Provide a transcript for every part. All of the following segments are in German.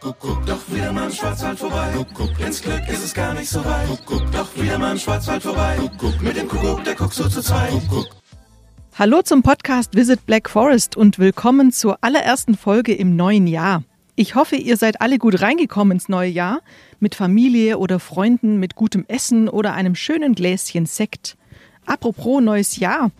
Kuckuck, doch wieder mal im Schwarzwald vorbei. Kuckuck, ins Glück ist es gar nicht so weit. Kuckuck, doch wieder mal im Schwarzwald vorbei. Kuckuck, mit dem Kuckuck, der guckt so zu zweit. Kuckuck. Hallo zum Podcast Visit Black Forest und willkommen zur allerersten Folge im neuen Jahr. Ich hoffe, ihr seid alle gut reingekommen ins neue Jahr, mit Familie oder Freunden, mit gutem Essen oder einem schönen Gläschen Sekt. Apropos neues Jahr.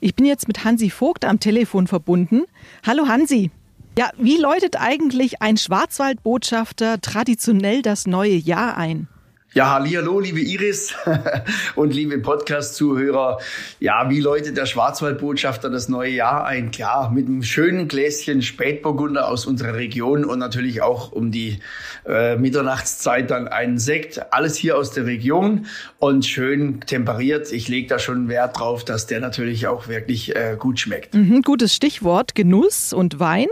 Ich bin jetzt mit Hansi Vogt am Telefon verbunden. Hallo Hansi. Ja, wie läutet eigentlich ein Schwarzwaldbotschafter traditionell das neue Jahr ein? Ja, hallo, liebe Iris und liebe Podcast-Zuhörer. Ja, wie läutet der Schwarzwaldbotschafter das neue Jahr ein? Klar, mit einem schönen Gläschen Spätburgunder aus unserer Region und natürlich auch um die äh, Mitternachtszeit dann einen Sekt. Alles hier aus der Region und schön temperiert. Ich lege da schon Wert drauf, dass der natürlich auch wirklich äh, gut schmeckt. Mhm, gutes Stichwort, Genuss und Wein.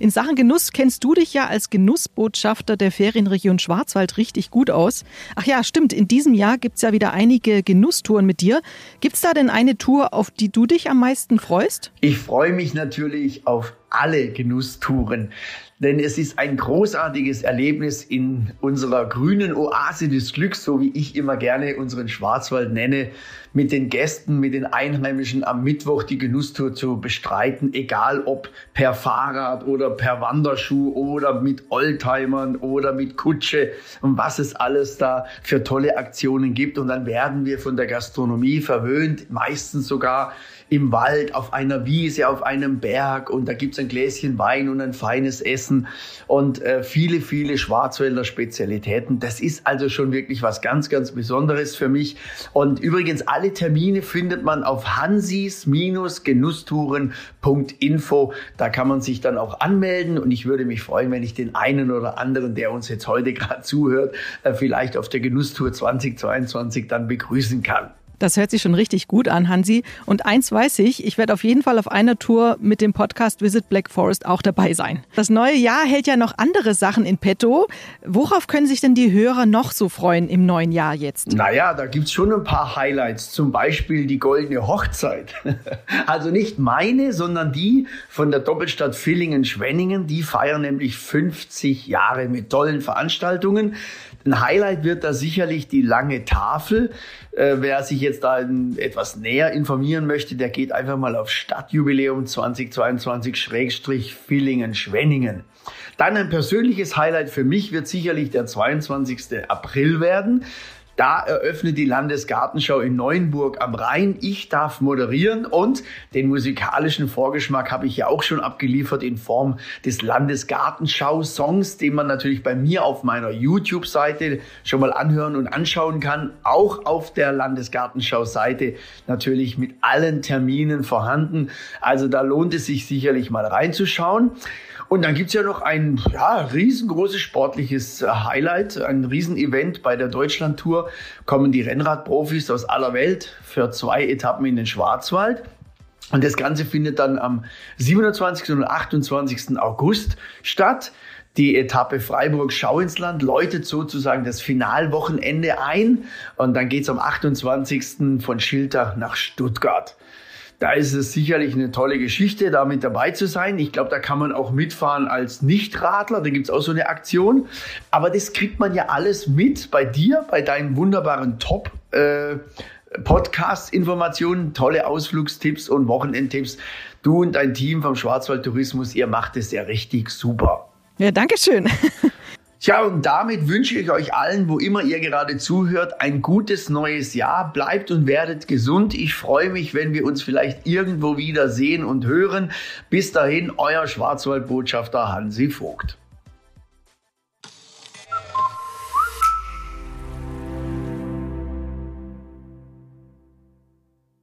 In Sachen Genuss kennst du dich ja als Genussbotschafter der Ferienregion Schwarzwald richtig gut aus. Ach ja, stimmt. In diesem Jahr gibt es ja wieder einige Genusstouren mit dir. Gibt es da denn eine Tour, auf die du dich am meisten freust? Ich freue mich natürlich auf alle Genusstouren. Denn es ist ein großartiges Erlebnis in unserer grünen Oase des Glücks, so wie ich immer gerne unseren Schwarzwald nenne, mit den Gästen, mit den Einheimischen am Mittwoch die Genusstour zu bestreiten, egal ob per Fahrrad oder per Wanderschuh oder mit Oldtimern oder mit Kutsche und was es alles da für tolle Aktionen gibt. Und dann werden wir von der Gastronomie verwöhnt, meistens sogar im Wald, auf einer Wiese, auf einem Berg und da gibt's ein Gläschen Wein und ein feines Essen und äh, viele, viele Schwarzwälder Spezialitäten. Das ist also schon wirklich was ganz, ganz Besonderes für mich. Und übrigens, alle Termine findet man auf hansis-genusstouren.info. Da kann man sich dann auch anmelden und ich würde mich freuen, wenn ich den einen oder anderen, der uns jetzt heute gerade zuhört, äh, vielleicht auf der Genusstour 2022 dann begrüßen kann. Das hört sich schon richtig gut an, Hansi. Und eins weiß ich, ich werde auf jeden Fall auf einer Tour mit dem Podcast Visit Black Forest auch dabei sein. Das neue Jahr hält ja noch andere Sachen in petto. Worauf können sich denn die Hörer noch so freuen im neuen Jahr jetzt? Naja, da gibt's schon ein paar Highlights. Zum Beispiel die Goldene Hochzeit. Also nicht meine, sondern die von der Doppelstadt Villingen-Schwenningen. Die feiern nämlich 50 Jahre mit tollen Veranstaltungen. Ein Highlight wird da sicherlich die lange Tafel. Äh, wer sich jetzt da etwas näher informieren möchte, der geht einfach mal auf Stadtjubiläum 2022-Villingen-Schwenningen. Dann ein persönliches Highlight für mich wird sicherlich der 22. April werden. Da eröffnet die Landesgartenschau in Neuenburg am Rhein. Ich darf moderieren und den musikalischen Vorgeschmack habe ich ja auch schon abgeliefert in Form des Landesgartenschau-Songs, den man natürlich bei mir auf meiner YouTube-Seite schon mal anhören und anschauen kann. Auch auf der Landesgartenschau-Seite natürlich mit allen Terminen vorhanden. Also da lohnt es sich sicherlich mal reinzuschauen. Und dann gibt's ja noch ein ja, riesengroßes sportliches Highlight, ein Riesenevent bei der Deutschlandtour. Kommen die Rennradprofis aus aller Welt für zwei Etappen in den Schwarzwald. Und das Ganze findet dann am 27. und 28. August statt. Die Etappe Freiburg-Schauinsland läutet sozusagen das Finalwochenende ein. Und dann geht's am 28. von Schiltach nach Stuttgart. Da ist es sicherlich eine tolle Geschichte, da mit dabei zu sein. Ich glaube, da kann man auch mitfahren als Nichtradler. Da gibt's auch so eine Aktion. Aber das kriegt man ja alles mit bei dir, bei deinen wunderbaren Top. Äh, Podcast-Informationen, tolle Ausflugstipps und Wochenendtipps. Du und dein Team vom Schwarzwald Tourismus, ihr macht es ja richtig super. Ja, danke schön. Tja, und damit wünsche ich euch allen, wo immer ihr gerade zuhört, ein gutes neues Jahr. Bleibt und werdet gesund. Ich freue mich, wenn wir uns vielleicht irgendwo wieder sehen und hören. Bis dahin, euer Schwarzwaldbotschafter Hansi Vogt.